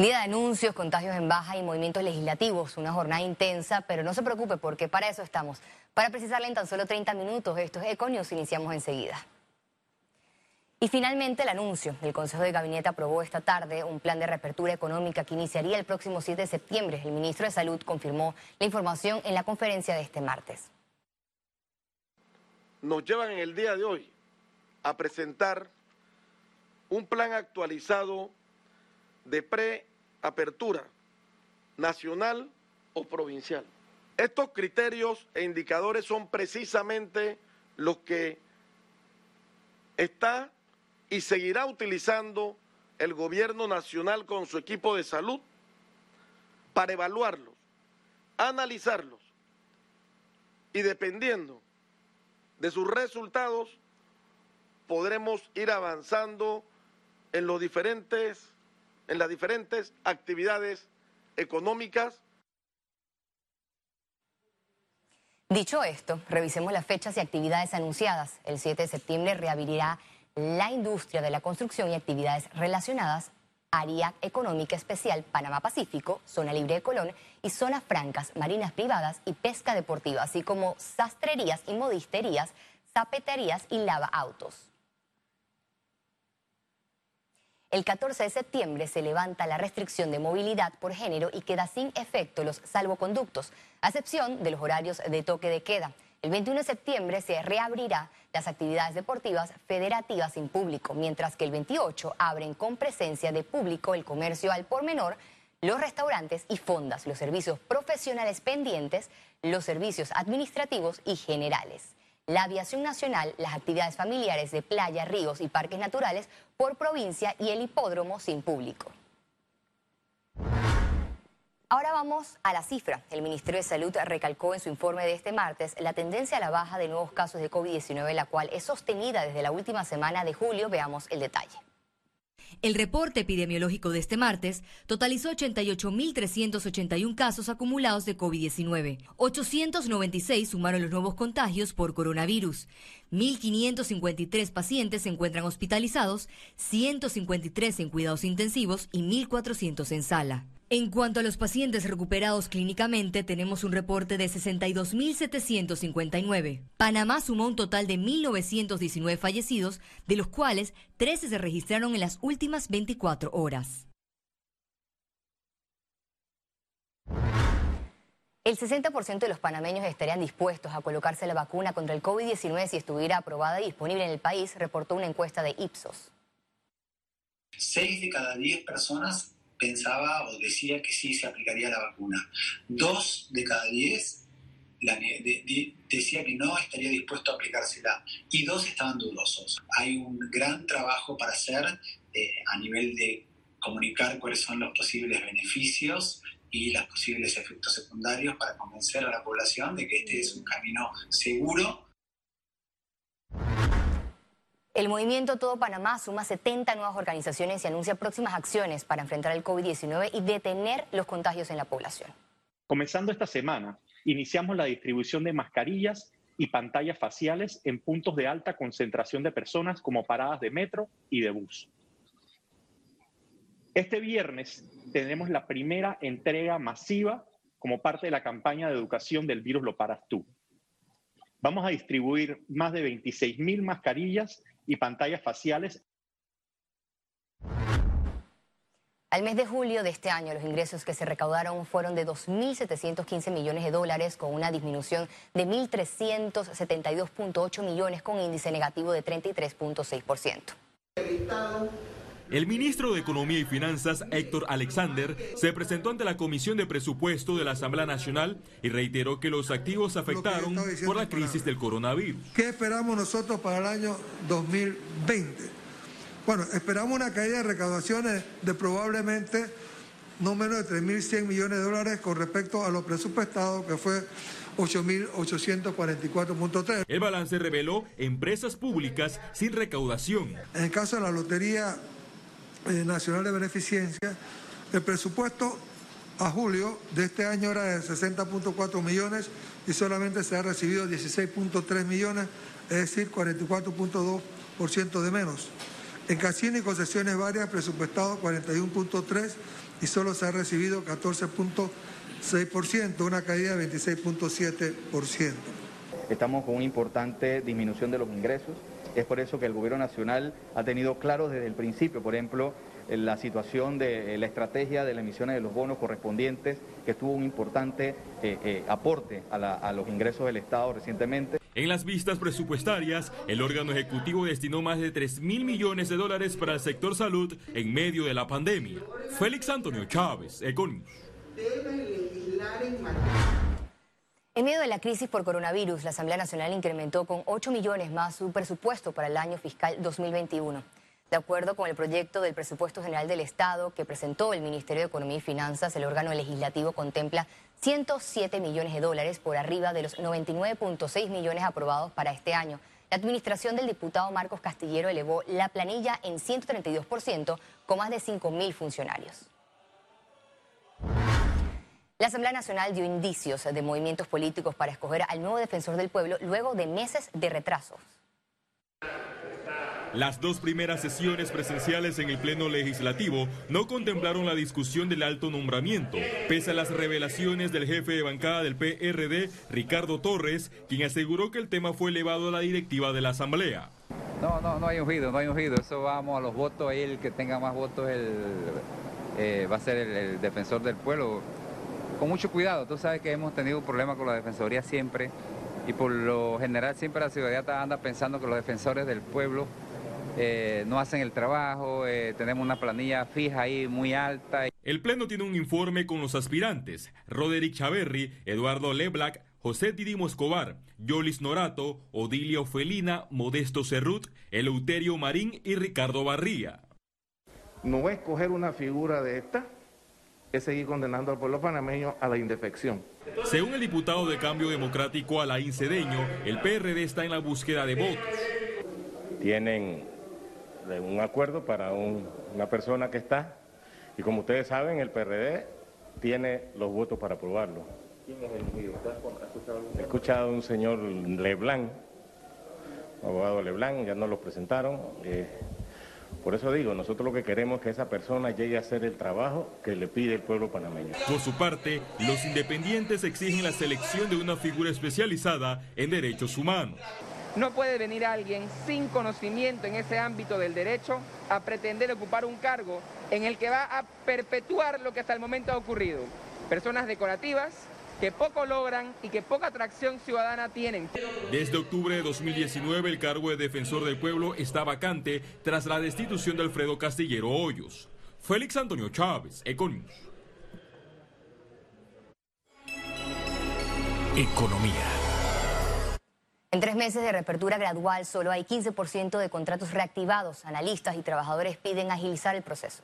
Día de anuncios, contagios en baja y movimientos legislativos. Una jornada intensa, pero no se preocupe porque para eso estamos. Para precisarle en tan solo 30 minutos, esto es Econius, iniciamos enseguida. Y finalmente el anuncio. El Consejo de Gabinete aprobó esta tarde un plan de reapertura económica que iniciaría el próximo 7 de septiembre. El ministro de Salud confirmó la información en la conferencia de este martes. Nos llevan en el día de hoy a presentar un plan actualizado de preapertura nacional o provincial. Estos criterios e indicadores son precisamente los que está y seguirá utilizando el gobierno nacional con su equipo de salud para evaluarlos, analizarlos y dependiendo de sus resultados podremos ir avanzando en los diferentes en las diferentes actividades económicas. Dicho esto, revisemos las fechas y actividades anunciadas. El 7 de septiembre reabrirá la industria de la construcción y actividades relacionadas Área Económica Especial Panamá Pacífico, Zona Libre de Colón y Zonas Francas, Marinas Privadas y Pesca Deportiva, así como sastrerías y modisterías, zapaterías y lava autos. El 14 de septiembre se levanta la restricción de movilidad por género y queda sin efecto los salvoconductos, a excepción de los horarios de toque de queda. El 21 de septiembre se reabrirá las actividades deportivas federativas sin público, mientras que el 28 abren con presencia de público el comercio al por menor, los restaurantes y fondas, los servicios profesionales pendientes, los servicios administrativos y generales la aviación nacional, las actividades familiares de playa, ríos y parques naturales por provincia y el hipódromo sin público. Ahora vamos a la cifra. El Ministerio de Salud recalcó en su informe de este martes la tendencia a la baja de nuevos casos de COVID-19, la cual es sostenida desde la última semana de julio. Veamos el detalle. El reporte epidemiológico de este martes totalizó 88.381 casos acumulados de COVID-19. 896 sumaron los nuevos contagios por coronavirus. 1.553 pacientes se encuentran hospitalizados, 153 en cuidados intensivos y 1.400 en sala. En cuanto a los pacientes recuperados clínicamente, tenemos un reporte de 62.759. Panamá sumó un total de 1.919 fallecidos, de los cuales 13 se registraron en las últimas 24 horas. El 60% de los panameños estarían dispuestos a colocarse la vacuna contra el COVID-19 si estuviera aprobada y disponible en el país, reportó una encuesta de Ipsos. Seis de cada diez personas pensaba o decía que sí se aplicaría la vacuna. Dos de cada diez decía que no estaría dispuesto a aplicársela y dos estaban dudosos. Hay un gran trabajo para hacer eh, a nivel de comunicar cuáles son los posibles beneficios y los posibles efectos secundarios para convencer a la población de que este es un camino seguro el movimiento Todo Panamá suma 70 nuevas organizaciones y anuncia próximas acciones para enfrentar el COVID-19 y detener los contagios en la población. Comenzando esta semana, iniciamos la distribución de mascarillas y pantallas faciales en puntos de alta concentración de personas como paradas de metro y de bus. Este viernes tenemos la primera entrega masiva como parte de la campaña de educación del virus Lo Paras Tú. Vamos a distribuir más de 26.000 mascarillas y pantallas faciales. Al mes de julio de este año, los ingresos que se recaudaron fueron de 2.715 millones de dólares, con una disminución de 1.372.8 millones, con índice negativo de 33.6%. El ministro de Economía y Finanzas, Héctor Alexander, se presentó ante la Comisión de Presupuesto de la Asamblea Nacional y reiteró que los activos afectaron por la crisis del coronavirus. ¿Qué esperamos nosotros para el año 2020? Bueno, esperamos una caída de recaudaciones de probablemente no menos de 3.100 millones de dólares con respecto a lo presupuestado, que fue 8.844.3. El balance reveló empresas públicas sin recaudación. En el caso de la Lotería Nacional de Beneficencia, el presupuesto a julio de este año era de 60.4 millones y solamente se ha recibido 16.3 millones, es decir, 44.2% de menos. En casino y concesiones varias, presupuestado 41.3 y solo se ha recibido 14.6%, una caída de 26.7%. Estamos con una importante disminución de los ingresos. Es por eso que el Gobierno Nacional ha tenido claro desde el principio, por ejemplo, la situación de la estrategia de las emisiones de los bonos correspondientes, que tuvo un importante eh, eh, aporte a, a los ingresos del Estado recientemente. En las vistas presupuestarias, el órgano ejecutivo destinó más de 3 mil millones de dólares para el sector salud en medio de la pandemia. Félix Antonio Chávez, Econius. En medio de la crisis por coronavirus, la Asamblea Nacional incrementó con 8 millones más su presupuesto para el año fiscal 2021. De acuerdo con el proyecto del presupuesto general del Estado que presentó el Ministerio de Economía y Finanzas, el órgano legislativo contempla 107 millones de dólares por arriba de los 99.6 millones aprobados para este año. La administración del diputado Marcos Castillero elevó la planilla en 132% con más de 5 mil funcionarios. La Asamblea Nacional dio indicios de movimientos políticos para escoger al nuevo defensor del pueblo luego de meses de retrasos. Las dos primeras sesiones presenciales en el Pleno Legislativo no contemplaron la discusión del alto nombramiento, pese a las revelaciones del jefe de bancada del PRD, Ricardo Torres, quien aseguró que el tema fue elevado a la directiva de la Asamblea. No, no, no hay ungido, no hay ungido. Eso vamos a los votos, ahí el que tenga más votos el, eh, va a ser el defensor del pueblo con mucho cuidado. Tú sabes que hemos tenido un problema con la Defensoría siempre y por lo general siempre la ciudadanía anda pensando que los defensores del pueblo eh, no hacen el trabajo, eh, tenemos una planilla fija ahí muy alta. El Pleno tiene un informe con los aspirantes, Roderick Chaverri, Eduardo Leblac, José Didimo Escobar, Yolis Norato, Odilia Ofelina, Modesto Cerrut, Eleuterio Marín y Ricardo Barría. No es coger una figura de esta es seguir condenando al pueblo panameño a la indefección. Según el diputado de Cambio Democrático Alain Cedeño, el PRD está en la búsqueda de votos. Tienen un acuerdo para una persona que está, y como ustedes saben, el PRD tiene los votos para aprobarlo. ¿Quién es el He escuchado a un señor Leblanc, abogado Leblanc, ya nos lo presentaron. Eh, por eso digo, nosotros lo que queremos es que esa persona llegue a hacer el trabajo que le pide el pueblo panameño. Por su parte, los independientes exigen la selección de una figura especializada en derechos humanos. No puede venir alguien sin conocimiento en ese ámbito del derecho a pretender ocupar un cargo en el que va a perpetuar lo que hasta el momento ha ocurrido. Personas decorativas, que poco logran y que poca atracción ciudadana tienen. Desde octubre de 2019 el cargo de defensor del pueblo está vacante tras la destitución de Alfredo Castillero Hoyos. Félix Antonio Chávez, Econius. Economía. En tres meses de reapertura gradual solo hay 15% de contratos reactivados. Analistas y trabajadores piden agilizar el proceso.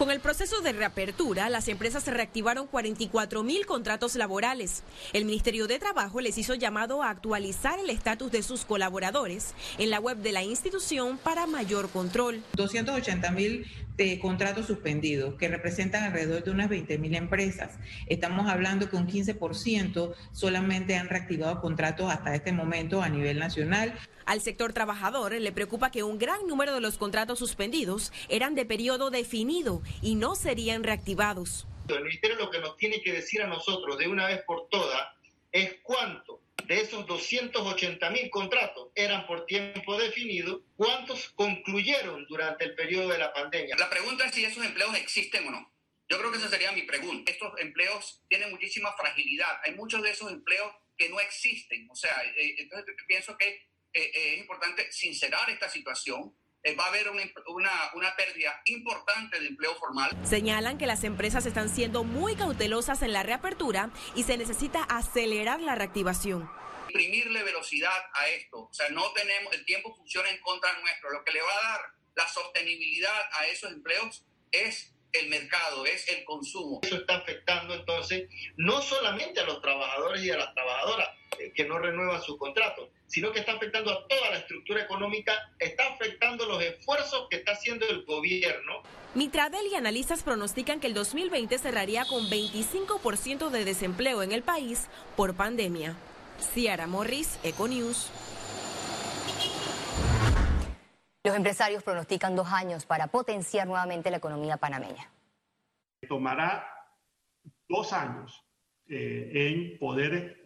Con el proceso de reapertura, las empresas reactivaron 44 mil contratos laborales. El Ministerio de Trabajo les hizo llamado a actualizar el estatus de sus colaboradores en la web de la institución para mayor control. 280 mil de contratos suspendidos, que representan alrededor de unas 20 mil empresas. Estamos hablando que un 15% solamente han reactivado contratos hasta este momento a nivel nacional. Al sector trabajador le preocupa que un gran número de los contratos suspendidos eran de periodo definido y no serían reactivados. El Ministerio lo que nos tiene que decir a nosotros de una vez por todas es cuánto de esos 280 mil contratos eran por tiempo definido, ¿cuántos concluyeron durante el periodo de la pandemia? La pregunta es si esos empleos existen o no. Yo creo que esa sería mi pregunta. Estos empleos tienen muchísima fragilidad. Hay muchos de esos empleos que no existen. O sea, eh, entonces pienso que eh, eh, es importante sincerar esta situación. Eh, va a haber una, una, una, pérdida importante de empleo formal. Señalan que las empresas están siendo muy cautelosas en la reapertura y se necesita acelerar la reactivación. Imprimirle velocidad a esto. O sea, no tenemos, el tiempo funciona en contra nuestro. Lo que le va a dar la sostenibilidad a esos empleos es el mercado, es el consumo. Eso está afectando entonces no solamente a los trabajadores y a las trabajadoras que no renuevan su contrato, sino que está afectando a toda la estructura económica, está afectando los esfuerzos que está haciendo el gobierno. Mitradel y analistas pronostican que el 2020 cerraría con 25% de desempleo en el país por pandemia. Ciara Morris, Econews. Los empresarios pronostican dos años para potenciar nuevamente la economía panameña. Tomará dos años eh, en poder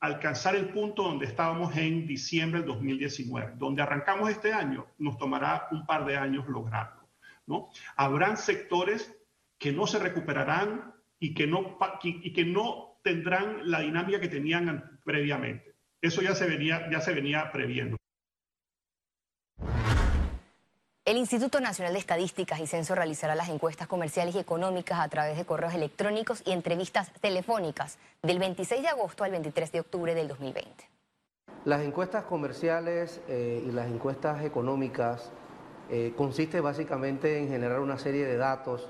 alcanzar el punto donde estábamos en diciembre del 2019. Donde arrancamos este año, nos tomará un par de años lograrlo. ¿no? Habrán sectores que no se recuperarán y que no, y que no tendrán la dinámica que tenían previamente. Eso ya se venía, ya se venía previendo. El Instituto Nacional de Estadísticas y Censo realizará las encuestas comerciales y económicas a través de correos electrónicos y entrevistas telefónicas del 26 de agosto al 23 de octubre del 2020. Las encuestas comerciales eh, y las encuestas económicas eh, consiste básicamente en generar una serie de datos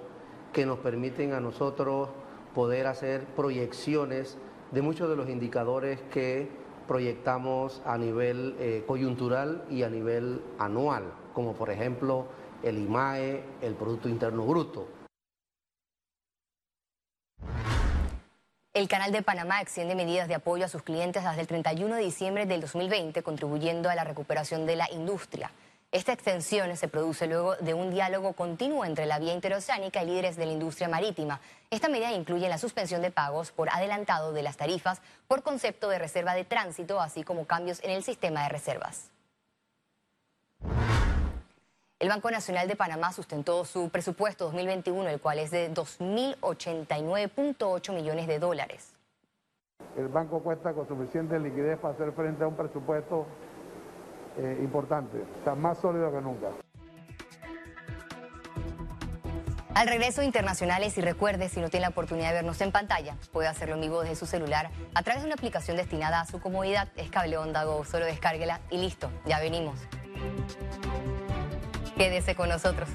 que nos permiten a nosotros poder hacer proyecciones de muchos de los indicadores que proyectamos a nivel eh, coyuntural y a nivel anual como por ejemplo el IMAE, el Producto Interno Bruto. El Canal de Panamá extiende medidas de apoyo a sus clientes desde el 31 de diciembre del 2020, contribuyendo a la recuperación de la industria. Esta extensión se produce luego de un diálogo continuo entre la vía interoceánica y líderes de la industria marítima. Esta medida incluye la suspensión de pagos por adelantado de las tarifas por concepto de reserva de tránsito, así como cambios en el sistema de reservas. El Banco Nacional de Panamá sustentó su presupuesto 2021, el cual es de 2.089.8 millones de dólares. El banco cuenta con suficiente liquidez para hacer frente a un presupuesto eh, importante, está más sólido que nunca. Al regreso internacionales y recuerde, si no tiene la oportunidad de vernos en pantalla, puede hacerlo en vivo desde su celular a través de una aplicación destinada a su comodidad. Es Cable Onda Go, solo descárguela y listo, ya venimos. Quédese con nosotros.